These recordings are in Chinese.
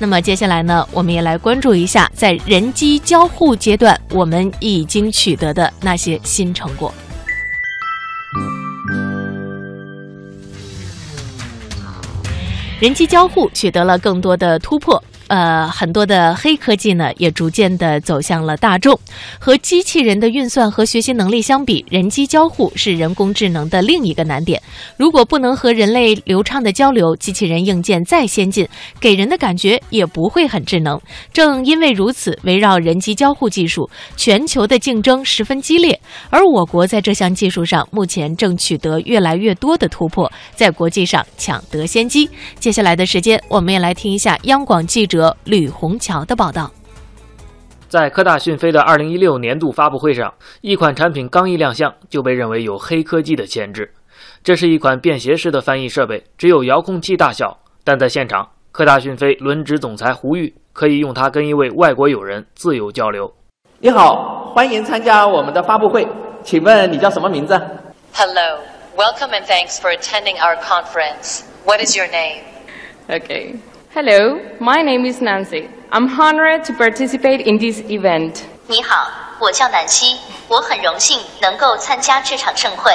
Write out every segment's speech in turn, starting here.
那么接下来呢，我们也来关注一下，在人机交互阶段，我们已经取得的那些新成果。人机交互取得了更多的突破。呃，很多的黑科技呢，也逐渐的走向了大众。和机器人的运算和学习能力相比，人机交互是人工智能的另一个难点。如果不能和人类流畅的交流，机器人硬件再先进，给人的感觉也不会很智能。正因为如此，围绕人机交互技术，全球的竞争十分激烈。而我国在这项技术上，目前正取得越来越多的突破，在国际上抢得先机。接下来的时间，我们也来听一下央广记者。吕红桥的报道，在科大讯飞的二零一六年度发布会上，一款产品刚一亮相就被认为有黑科技的潜质。这是一款便携式的翻译设备，只有遥控器大小，但在现场，科大讯飞轮值总裁胡玉可以用它跟一位外国友人自由交流。你好，欢迎参加我们的发布会，请问你叫什么名字？Hello, welcome and thanks for attending our conference. What is your name? Okay. Hello, my name is Nancy. I'm honored to participate in this event. 你好，我叫南希，我很荣幸能够参加这场盛会。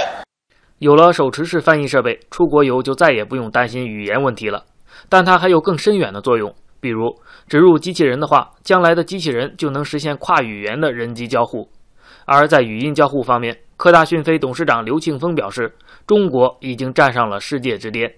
有了手持式翻译设备，出国游就再也不用担心语言问题了。但它还有更深远的作用，比如植入机器人的话，将来的机器人就能实现跨语言的人机交互。而在语音交互方面，科大讯飞董事长刘庆峰表示，中国已经站上了世界之巅。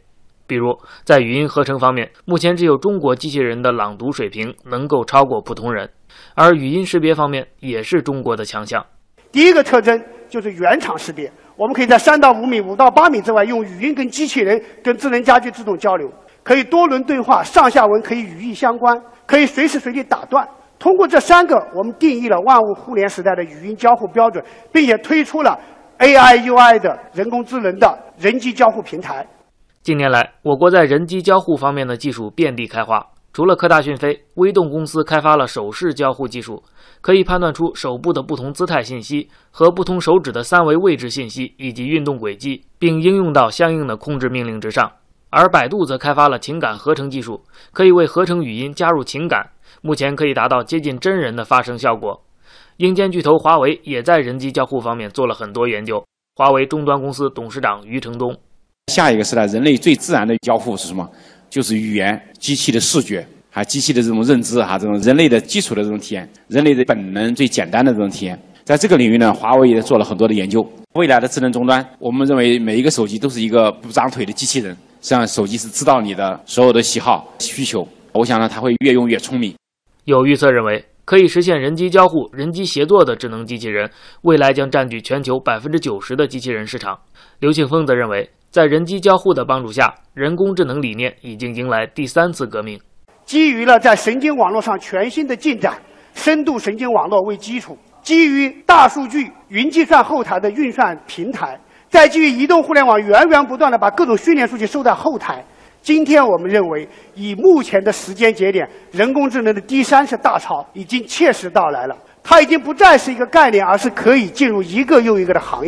比如，在语音合成方面，目前只有中国机器人的朗读水平能够超过普通人，而语音识别方面也是中国的强项。第一个特征就是原场识别，我们可以在三到五米、五到八米之外用语音跟机器人、跟智能家居自动交流，可以多轮对话，上下文可以语义相关，可以随时随地打断。通过这三个，我们定义了万物互联时代的语音交互标准，并且推出了 AI UI 的人工智能的人机交互平台。近年来，我国在人机交互方面的技术遍地开花。除了科大讯飞，微动公司开发了手势交互技术，可以判断出手部的不同姿态信息和不同手指的三维位置信息以及运动轨迹，并应用到相应的控制命令之上。而百度则开发了情感合成技术，可以为合成语音加入情感，目前可以达到接近真人的发声效果。硬件巨头华为也在人机交互方面做了很多研究。华为终端公司董事长余承东。下一个时代，人类最自然的交互是什么？就是语言、机器的视觉，还有机器的这种认知，哈，这种人类的基础的这种体验，人类的本能最简单的这种体验。在这个领域呢，华为也做了很多的研究。未来的智能终端，我们认为每一个手机都是一个不长腿的机器人，实际上手机是知道你的所有的喜好需求。我想呢，它会越用越聪明。有预测认为，可以实现人机交互、人机协作的智能机器人，未来将占据全球百分之九十的机器人市场。刘庆峰则认为。在人机交互的帮助下，人工智能理念已经迎来第三次革命。基于了在神经网络上全新的进展，深度神经网络为基础，基于大数据、云计算后台的运算平台，再基于移动互联网源源不断的把各种训练数据收在后台。今天我们认为，以目前的时间节点，人工智能的第三次大潮已经切实到来了。它已经不再是一个概念，而是可以进入一个又一个的行业。